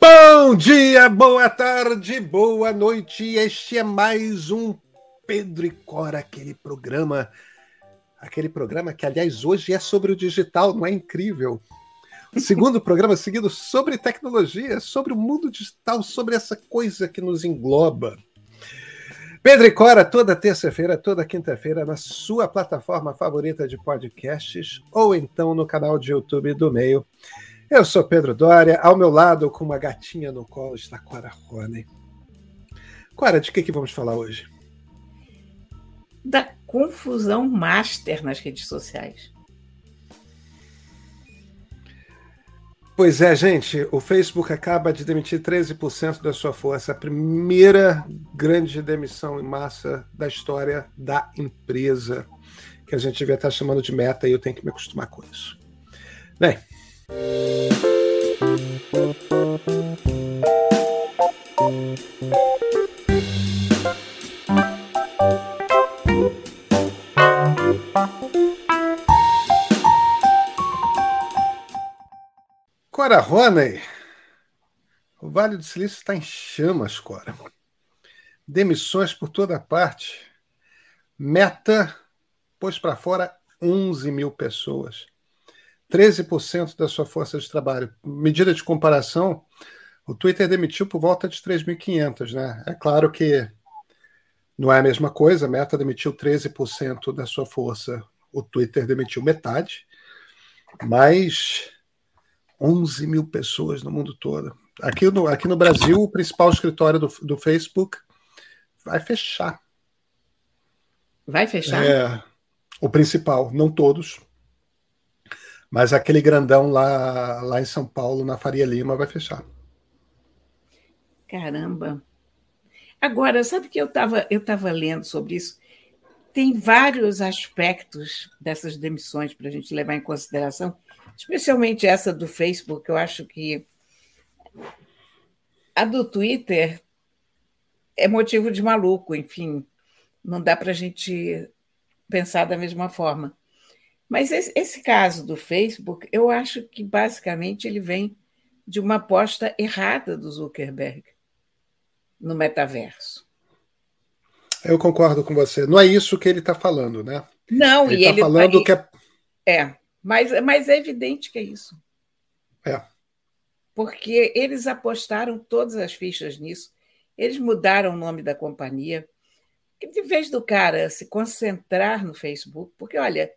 Bom dia, boa tarde, boa noite. Este é mais um Pedro e Cora, aquele programa, aquele programa que, aliás, hoje é sobre o digital, não é incrível? O segundo programa seguido sobre tecnologia, sobre o mundo digital, sobre essa coisa que nos engloba. Pedro e Cora, toda terça-feira, toda quinta-feira, na sua plataforma favorita de podcasts, ou então no canal de YouTube do Meio. Eu sou Pedro Dória, ao meu lado, com uma gatinha no colo, está Cora Rony. Cora, de que, que vamos falar hoje? Da confusão master nas redes sociais. Pois é, gente, o Facebook acaba de demitir 13% da sua força, a primeira grande demissão em massa da história da empresa, que a gente devia estar chamando de meta e eu tenho que me acostumar com isso. Bem, Cora Roney, o Vale do Silício está em chamas, Cora. Demissões por toda parte. Meta pôs para fora 11 mil pessoas. 13% da sua força de trabalho. Medida de comparação, o Twitter demitiu por volta de 3.500, né? É claro que não é a mesma coisa, a Meta demitiu 13% da sua força, o Twitter demitiu metade, mas 11 mil pessoas no mundo todo. Aqui no, aqui no Brasil, o principal escritório do, do Facebook vai fechar. Vai fechar? É, o principal, não todos. Mas aquele grandão lá, lá em São Paulo, na Faria Lima, vai fechar. Caramba! Agora, sabe que eu estava eu tava lendo sobre isso? Tem vários aspectos dessas demissões para a gente levar em consideração, especialmente essa do Facebook. Eu acho que a do Twitter é motivo de maluco, enfim, não dá para a gente pensar da mesma forma. Mas esse, esse, caso do Facebook, eu acho que basicamente ele vem de uma aposta errada do Zuckerberg no metaverso. Eu concordo com você. Não é isso que ele está falando, né? Não, ele e tá ele falando que é. É, mas, mas é evidente que é isso. É. Porque eles apostaram todas as fichas nisso, eles mudaram o nome da companhia. De vez do cara se concentrar no Facebook, porque olha,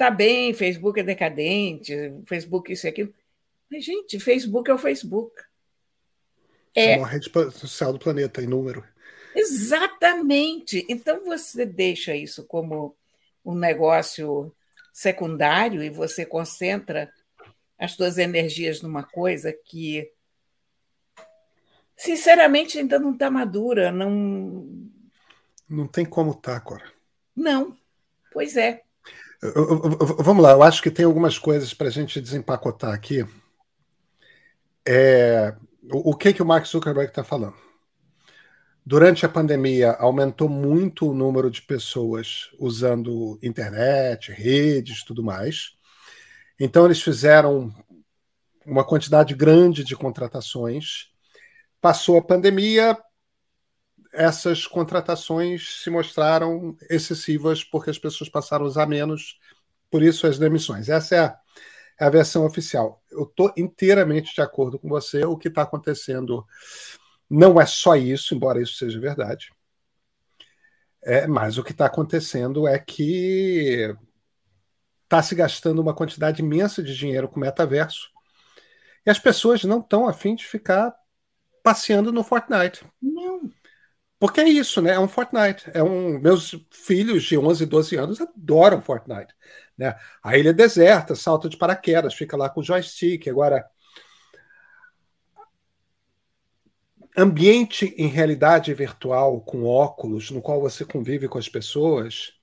tá bem, Facebook é decadente, Facebook isso e aquilo. Mas, gente, Facebook é o Facebook. É, é uma rede social do planeta em número. Exatamente. Então você deixa isso como um negócio secundário e você concentra as suas energias numa coisa que, sinceramente, ainda não está madura. Não... não tem como estar, tá, Cora. Não, pois é. Vamos lá, eu acho que tem algumas coisas para a gente desempacotar aqui. É, o, que, que o Mark Zuckerberg está falando? Durante a pandemia, aumentou muito o número de pessoas usando internet, redes tudo mais. Então, eles fizeram uma quantidade grande de contratações. Passou a pandemia, essas contratações se mostraram excessivas porque as pessoas passaram a usar menos, por isso as demissões. Essa é a, é a versão oficial. Eu estou inteiramente de acordo com você. O que está acontecendo não é só isso, embora isso seja verdade. É, mas o que está acontecendo é que está se gastando uma quantidade imensa de dinheiro com metaverso e as pessoas não estão afim de ficar passeando no Fortnite. Não. Porque é isso, né? É um Fortnite. É um, meus filhos de 11 e 12 anos adoram Fortnite. Né? A ilha é deserta, salta de paraquedas, fica lá com o joystick. Agora, ambiente em realidade virtual, com óculos, no qual você convive com as pessoas,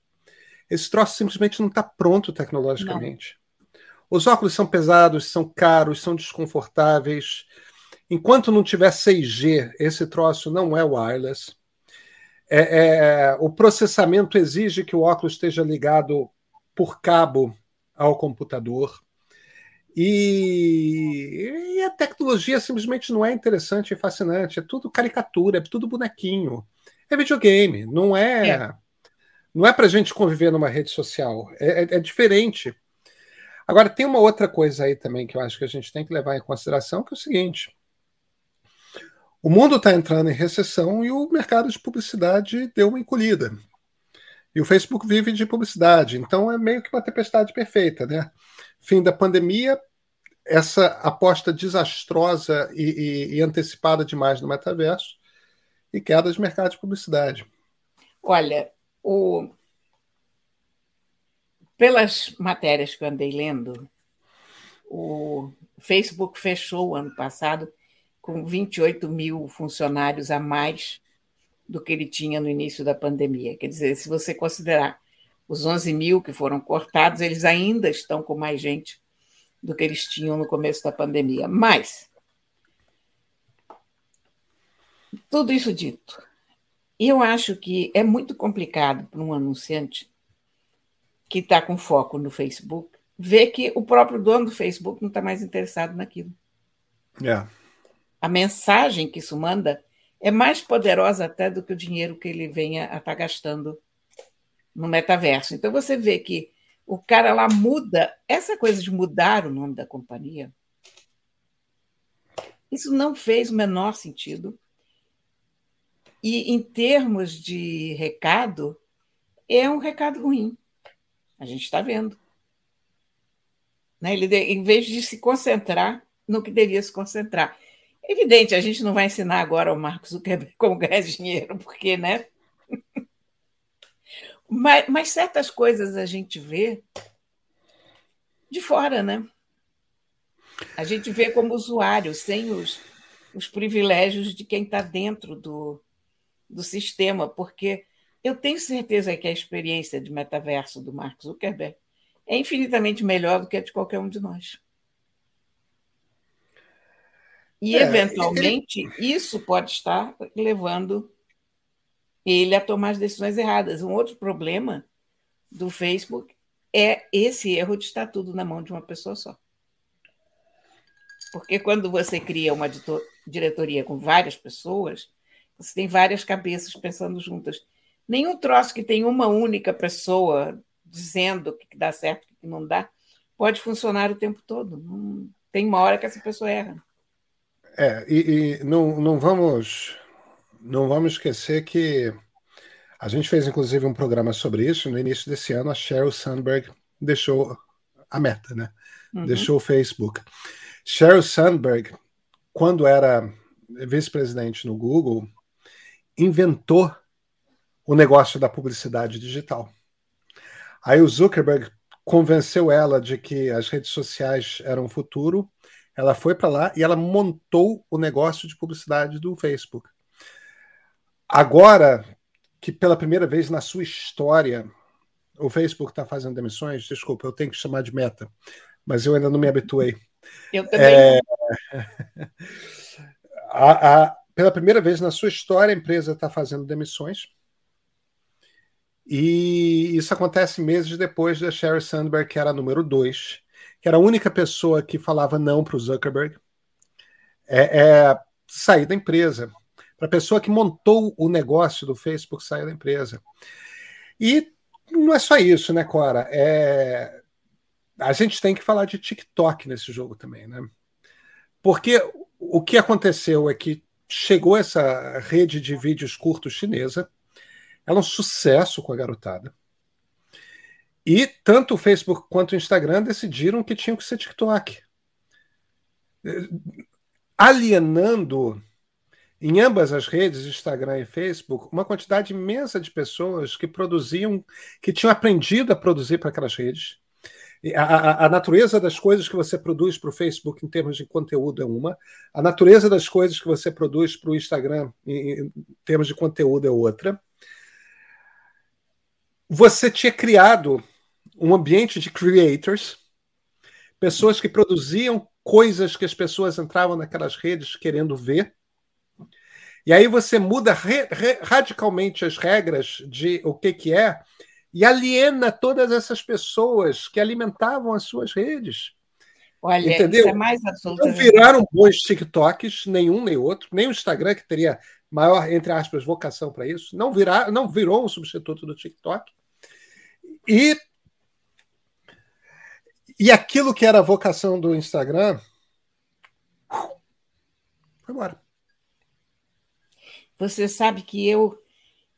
esse troço simplesmente não está pronto tecnologicamente. Não. Os óculos são pesados, são caros, são desconfortáveis. Enquanto não tiver 6G, esse troço não é wireless. É, é, o processamento exige que o óculos esteja ligado por cabo ao computador. E, e, a tecnologia simplesmente não é interessante e fascinante. É tudo caricatura, é tudo bonequinho. É videogame, não é. é. Não é para a gente conviver numa rede social. É, é, é, diferente. Agora, tem uma outra coisa aí também que eu acho que a gente tem que levar em consideração, que é o seguinte: o mundo está entrando em recessão e o mercado de publicidade deu uma encolhida. E o Facebook vive de publicidade, então é meio que uma tempestade perfeita, né? Fim da pandemia, essa aposta desastrosa e, e, e antecipada demais no metaverso e queda de mercado de publicidade. Olha, o... pelas matérias que eu andei lendo, o Facebook fechou ano passado com 28 mil funcionários a mais do que ele tinha no início da pandemia. Quer dizer, se você considerar os 11 mil que foram cortados, eles ainda estão com mais gente do que eles tinham no começo da pandemia. Mas, tudo isso dito, eu acho que é muito complicado para um anunciante que está com foco no Facebook ver que o próprio dono do Facebook não está mais interessado naquilo. É a mensagem que isso manda é mais poderosa até do que o dinheiro que ele venha a estar tá gastando no metaverso. Então você vê que o cara lá muda, essa coisa de mudar o nome da companhia, isso não fez o menor sentido. E em termos de recado, é um recado ruim. A gente está vendo. Né? Ele, em vez de se concentrar no que devia se concentrar. Evidente, a gente não vai ensinar agora ao Marcos Zuckerberg como ganhar dinheiro, porque, né? mas, mas certas coisas a gente vê de fora, né? A gente vê como usuário, sem os, os privilégios de quem está dentro do, do sistema, porque eu tenho certeza que a experiência de metaverso do Mark Zuckerberg é infinitamente melhor do que a de qualquer um de nós. E, é, eventualmente, ele... isso pode estar levando ele a tomar as decisões erradas. Um outro problema do Facebook é esse erro de estar tudo na mão de uma pessoa só. Porque quando você cria uma diretoria com várias pessoas, você tem várias cabeças pensando juntas. Nenhum troço que tem uma única pessoa dizendo o que dá certo e o que não dá pode funcionar o tempo todo. Tem uma hora que essa pessoa erra. É, e, e, não, não vamos não vamos esquecer que a gente fez inclusive um programa sobre isso no início desse ano. A Sheryl Sandberg deixou a meta, né? Uhum. Deixou o Facebook. Sheryl Sandberg, quando era vice-presidente no Google, inventou o negócio da publicidade digital. Aí o Zuckerberg convenceu ela de que as redes sociais eram o futuro ela foi para lá e ela montou o negócio de publicidade do Facebook. Agora que pela primeira vez na sua história o Facebook está fazendo demissões, desculpa, eu tenho que chamar de meta, mas eu ainda não me habituei. Eu também. É... a, a, pela primeira vez na sua história, a empresa está fazendo demissões. E isso acontece meses depois da Sheryl Sandberg, que era a número 2, que era a única pessoa que falava não para o Zuckerberg, é, é, sair da empresa. Para a pessoa que montou o negócio do Facebook sair da empresa. E não é só isso, né, Cora? É... A gente tem que falar de TikTok nesse jogo também, né? Porque o que aconteceu é que chegou essa rede de vídeos curtos chinesa, ela é um sucesso com a garotada. E tanto o Facebook quanto o Instagram decidiram que tinham que ser TikTok. Alienando em ambas as redes, Instagram e Facebook, uma quantidade imensa de pessoas que produziam, que tinham aprendido a produzir para aquelas redes. A, a, a, natureza das coisas que você produz para o Facebook em termos de conteúdo é uma, a natureza das coisas que você produz para o Instagram em, em termos de conteúdo é outra. Você tinha criado um ambiente de creators, pessoas que produziam coisas que as pessoas entravam naquelas redes querendo ver. E aí você muda re, re, radicalmente as regras de o que, que é e aliena todas essas pessoas que alimentavam as suas redes. Olha, Entendeu? isso é mais absoluto. Não viraram bons TikToks, nenhum nem outro, nem o Instagram, que teria maior, entre aspas, vocação para isso, não, virar, não virou um substituto do TikTok. E, e aquilo que era a vocação do Instagram foi embora. Você sabe que eu,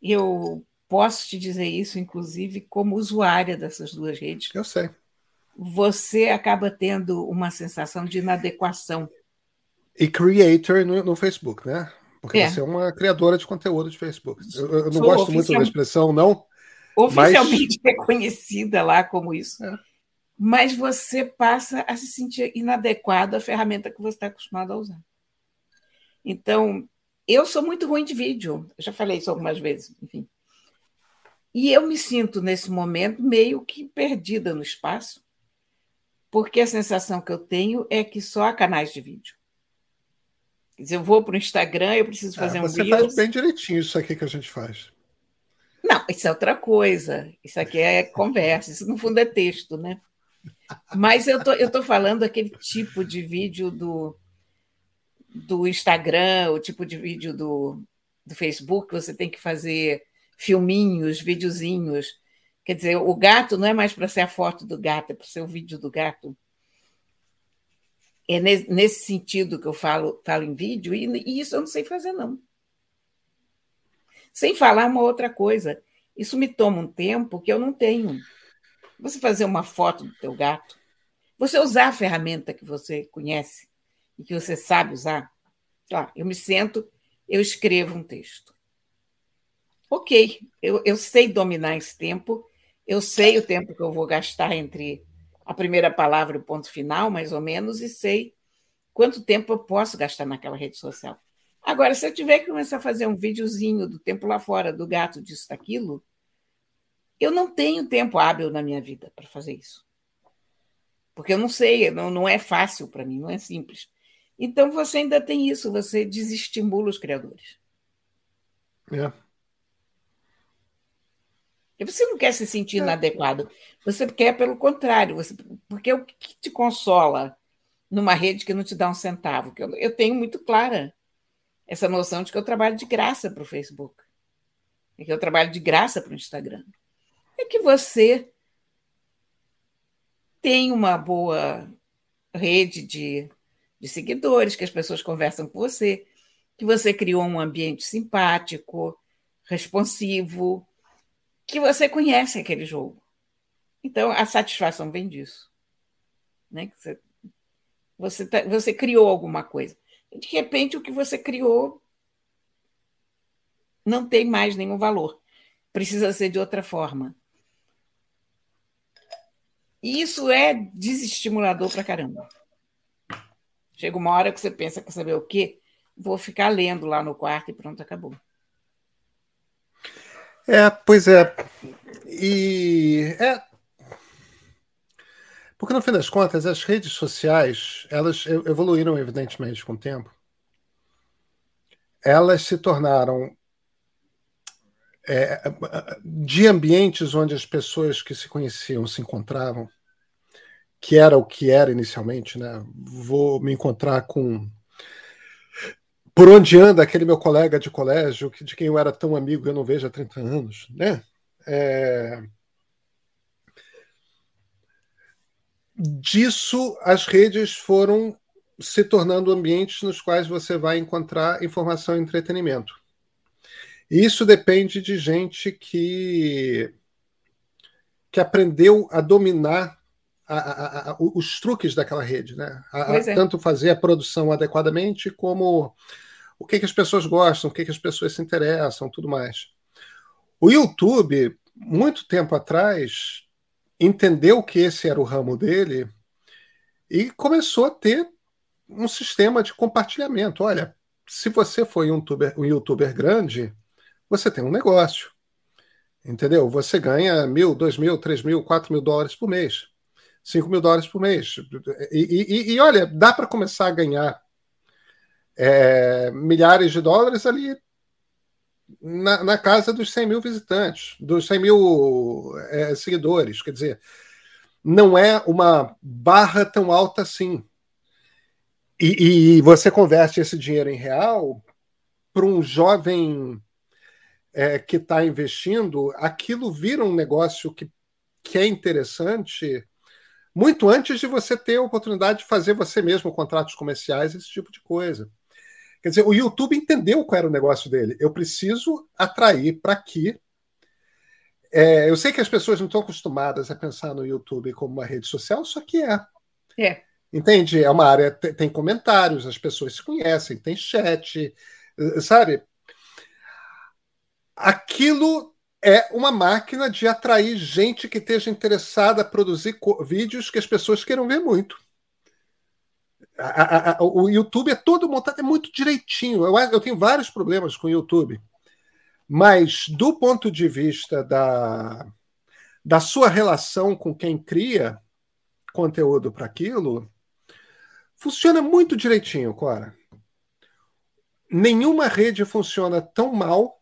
eu posso te dizer isso, inclusive, como usuária dessas duas redes. Eu sei. Você acaba tendo uma sensação de inadequação. E creator no, no Facebook, né? Porque é. você é uma criadora de conteúdo de Facebook. Eu, eu não Sou gosto muito da expressão, não. Oficialmente mas... reconhecida lá como isso. É. Mas você passa a se sentir inadequado à ferramenta que você está acostumado a usar. Então, eu sou muito ruim de vídeo, eu já falei isso algumas vezes, enfim. E eu me sinto, nesse momento, meio que perdida no espaço, porque a sensação que eu tenho é que só há canais de vídeo. Quer dizer, eu vou para o Instagram, eu preciso é, fazer é, um Você faz bem direitinho isso aqui que a gente faz. Não, isso é outra coisa. Isso aqui é conversa, isso no fundo é texto, né? Mas eu tô, eu tô falando aquele tipo de vídeo do, do Instagram, o tipo de vídeo do, do Facebook, você tem que fazer filminhos, videozinhos. Quer dizer, o gato não é mais para ser a foto do gato, é para ser o vídeo do gato. É nesse sentido que eu falo, falo em vídeo, e, e isso eu não sei fazer, não. Sem falar uma outra coisa, isso me toma um tempo que eu não tenho. Você fazer uma foto do teu gato, você usar a ferramenta que você conhece e que você sabe usar. Lá, eu me sento, eu escrevo um texto. Ok, eu, eu sei dominar esse tempo, eu sei o tempo que eu vou gastar entre a primeira palavra e o ponto final, mais ou menos, e sei quanto tempo eu posso gastar naquela rede social. Agora, se eu tiver que começar a fazer um videozinho do tempo lá fora, do gato, disso, daquilo, eu não tenho tempo hábil na minha vida para fazer isso. Porque eu não sei, não, não é fácil para mim, não é simples. Então você ainda tem isso, você desestimula os criadores. É. E você não quer se sentir é. inadequado, você quer pelo contrário, você, porque o que te consola numa rede que não te dá um centavo? Que eu, eu tenho muito clara essa noção de que eu trabalho de graça para o Facebook, e que eu trabalho de graça para o Instagram. É que você tem uma boa rede de de seguidores, que as pessoas conversam com você, que você criou um ambiente simpático, responsivo, que você conhece aquele jogo. Então, a satisfação vem disso. Né? Que você, você, tá, você criou alguma coisa. De repente, o que você criou não tem mais nenhum valor. Precisa ser de outra forma. E isso é desestimulador para caramba. Chega uma hora que você pensa, quer saber o quê? Vou ficar lendo lá no quarto e pronto, acabou. É, pois é. E é. Porque no fim das contas, as redes sociais, elas evoluíram evidentemente com o tempo. Elas se tornaram é, de ambientes onde as pessoas que se conheciam se encontravam que era o que era inicialmente, né? Vou me encontrar com por onde anda aquele meu colega de colégio, de quem eu era tão amigo eu não vejo há 30 anos, né? É... Disso, as redes foram se tornando ambientes nos quais você vai encontrar informação e entretenimento. Isso depende de gente que, que aprendeu a dominar a, a, a, os truques daquela rede, né? É. Tanto fazer a produção adequadamente, como o que, que as pessoas gostam, o que, que as pessoas se interessam, tudo mais. O YouTube, muito tempo atrás, entendeu que esse era o ramo dele e começou a ter um sistema de compartilhamento. Olha, se você foi um youtuber, um YouTuber grande, você tem um negócio. Entendeu? Você ganha mil, dois mil, três mil, quatro mil dólares por mês. 5 mil dólares por mês. E, e, e olha, dá para começar a ganhar é, milhares de dólares ali na, na, casa dos 100 mil visitantes, dos 100 mil é, seguidores. Quer dizer, não é uma barra tão alta assim. E, e você converte esse dinheiro em real para um jovem é, que está investindo, aquilo vira um negócio que, que é interessante muito antes de você ter a oportunidade de fazer você mesmo contratos comerciais, esse tipo de coisa. Quer dizer, o YouTube entendeu qual era o negócio dele. Eu preciso atrair para aqui. É, eu sei que as pessoas não estão acostumadas a pensar no YouTube como uma rede social, só que é. É. Entende? É uma área, tem comentários, as pessoas se conhecem, tem chat, sabe? Aquilo é uma máquina de atrair gente que esteja interessada a produzir vídeos que as pessoas queiram ver muito. A, a, a, o YouTube é todo montado, é muito direitinho. Eu, eu tenho vários problemas com o YouTube. Mas, do ponto de vista da, da sua relação com quem cria conteúdo para aquilo, funciona muito direitinho, Cora. Nenhuma rede funciona tão mal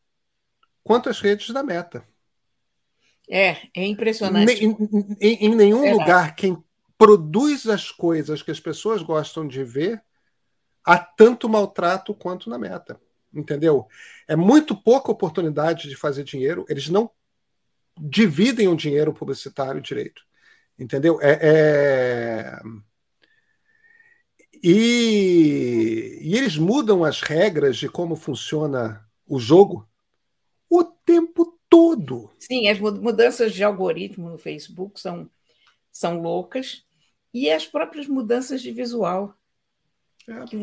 quanto as redes da Meta. É, é impressionante. Em, em, em nenhum é lugar quem produz as coisas que as pessoas gostam de ver há tanto maltrato quanto na Meta. Entendeu? É muito pouca oportunidade de fazer dinheiro. Eles não dividem o dinheiro publicitário direito. Entendeu? É, é... E, e eles mudam as regras de como funciona o jogo o tempo todo. Sim, as mudanças de algoritmo no Facebook são, são loucas e as próprias mudanças de visual é. que,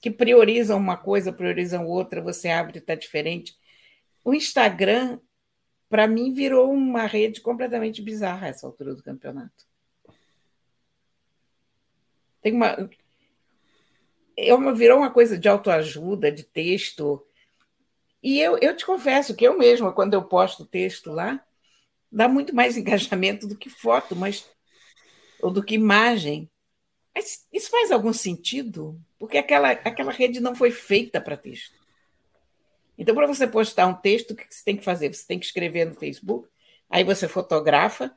que priorizam uma coisa, priorizam outra, você abre e está diferente. O Instagram, para mim, virou uma rede completamente bizarra essa altura do campeonato. Tem uma. É uma, virou uma coisa de autoajuda, de texto, e eu, eu te confesso que eu mesma, quando eu posto texto lá, dá muito mais engajamento do que foto, mas ou do que imagem. Mas isso faz algum sentido? Porque aquela, aquela rede não foi feita para texto. Então, para você postar um texto, o que você tem que fazer? Você tem que escrever no Facebook, aí você fotografa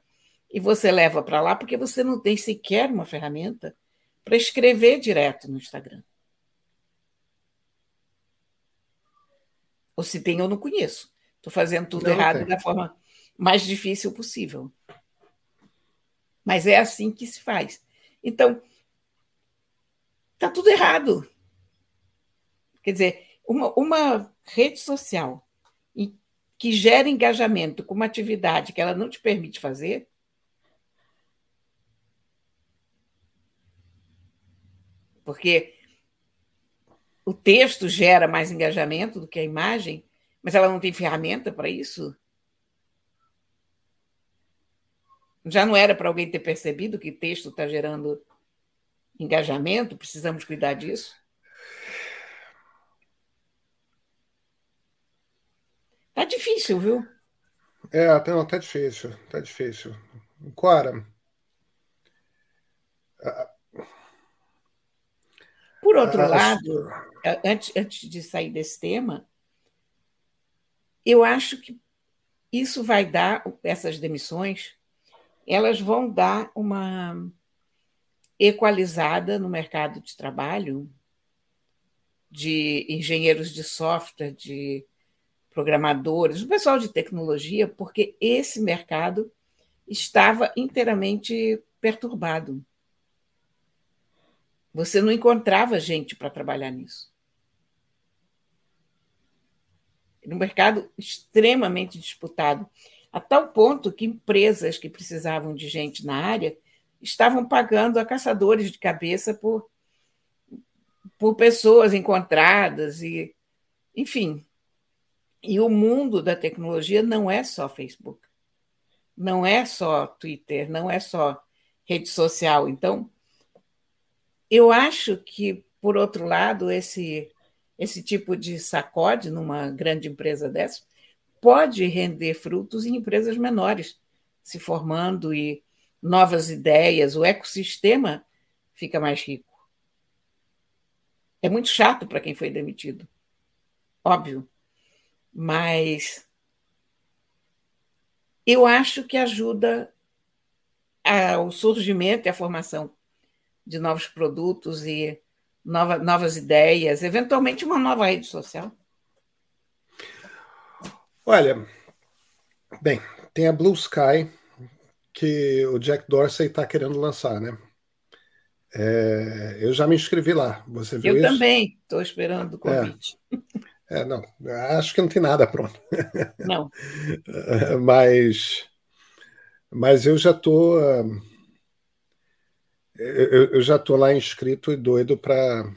e você leva para lá, porque você não tem sequer uma ferramenta para escrever direto no Instagram. Ou se tem, eu não conheço. Estou fazendo tudo não, errado da forma mais difícil possível. Mas é assim que se faz. Então, está tudo errado. Quer dizer, uma, uma rede social que gera engajamento com uma atividade que ela não te permite fazer, porque o texto gera mais engajamento do que a imagem, mas ela não tem ferramenta para isso? Já não era para alguém ter percebido que texto está gerando engajamento? Precisamos cuidar disso? Tá difícil, viu? É, não, tá difícil, tá difícil. Cora, por outro ah, lado, antes, antes de sair desse tema, eu acho que isso vai dar, essas demissões, elas vão dar uma equalizada no mercado de trabalho de engenheiros de software, de programadores, o pessoal de tecnologia, porque esse mercado estava inteiramente perturbado. Você não encontrava gente para trabalhar nisso. Era um mercado extremamente disputado, a tal ponto que empresas que precisavam de gente na área estavam pagando a caçadores de cabeça por, por pessoas encontradas e, enfim. E o mundo da tecnologia não é só Facebook, não é só Twitter, não é só rede social. Então, eu acho que, por outro lado, esse, esse tipo de sacode numa grande empresa dessa pode render frutos em empresas menores, se formando e novas ideias, o ecossistema fica mais rico. É muito chato para quem foi demitido, óbvio, mas eu acho que ajuda a, o surgimento e a formação de novos produtos e nova, novas ideias, eventualmente uma nova rede social? Olha, bem, tem a Blue Sky, que o Jack Dorsey está querendo lançar, né? É, eu já me inscrevi lá. Você viu eu isso? também estou esperando o convite. É. é. não, acho que não tem nada pronto. Não. mas, mas eu já estou. Eu, eu, já estou lá inscrito e doido para.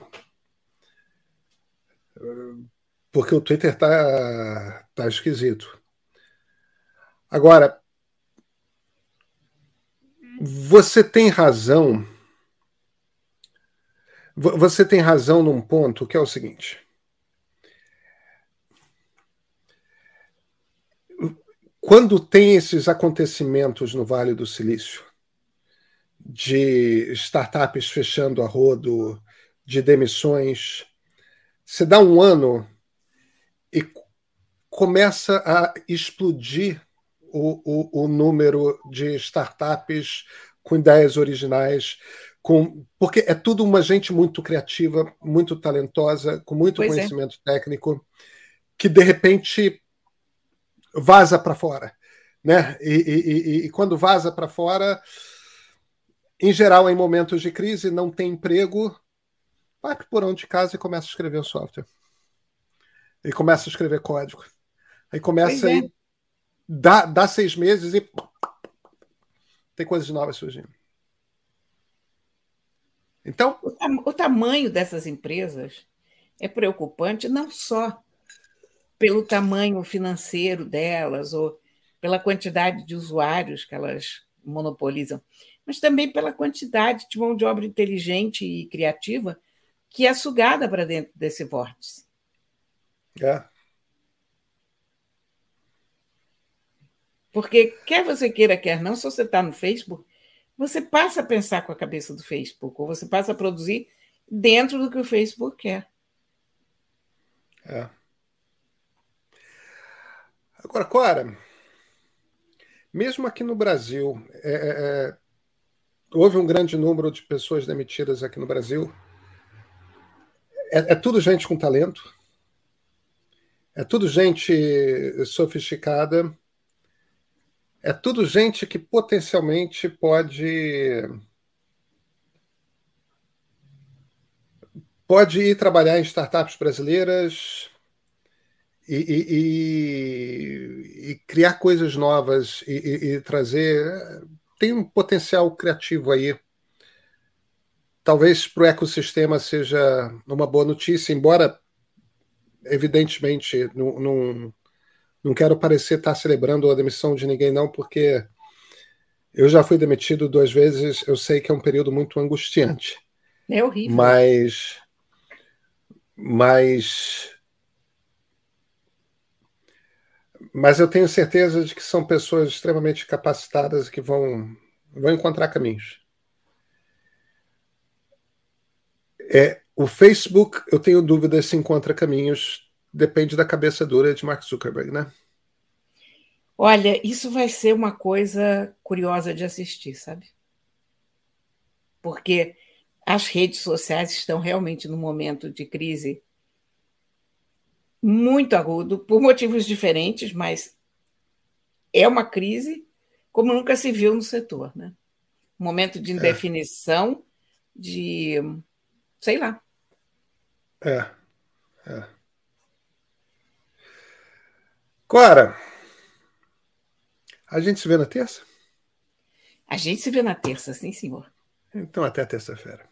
Porque o Twitter tá, tá esquisito. Agora, você tem razão. Você tem razão num ponto que é o seguinte. Quando tem esses acontecimentos no Vale do Silício, de startups fechando a rodo, de demissões, você dá um ano e começa a explodir o, o, o número de startups com ideias originais, com, porque é tudo uma gente muito criativa, muito talentosa, com muito pois é. conhecimento é. técnico, que de repente vaza para fora. Né? E, e, e, e quando vaza para fora, em geral, em momentos de crise, não tem emprego, vai para o porão de casa e começa a escrever um software. E começa a escrever código. Aí começa é. a dá, dá seis meses e tem coisas novas surgindo. Então. O, o tamanho dessas empresas é preocupante não só pelo tamanho financeiro delas ou pela quantidade de usuários que elas monopolizam, mas também pela quantidade de mão de obra inteligente e criativa que é sugada para dentro desse vórtice. É. Porque quer você queira, quer não, se você está no Facebook, você passa a pensar com a cabeça do Facebook, ou você passa a produzir dentro do que o Facebook quer. É. Agora, Cora, mesmo aqui no Brasil, é, é, é, houve um grande número de pessoas demitidas aqui no Brasil. É, é tudo gente com talento, é tudo gente sofisticada é tudo gente que potencialmente pode pode ir trabalhar em startups brasileiras e, e, e, e criar coisas novas e, trazer tem um potencial criativo aí talvez para o ecossistema seja uma boa notícia embora evidentemente não, não não quero parecer estar celebrando a demissão de ninguém, não, porque eu já fui demitido duas vezes. Eu sei que é um período muito angustiante. É horrível. Mas. Mas. Mas eu tenho certeza de que são pessoas extremamente capacitadas que vão, vão encontrar caminhos. É, o Facebook, eu tenho dúvidas se encontra caminhos depende da cabeça dura de Mark Zuckerberg, né? Olha, isso vai ser uma coisa curiosa de assistir, sabe? Porque as redes sociais estão realmente num momento de crise muito agudo, por motivos diferentes, mas é uma crise como nunca se viu no setor, né? Um momento de é. indefinição, é. de sei lá. É. É. Cora, a gente se vê na terça? A gente se vê na terça, sim, senhor. Então, até terça-feira.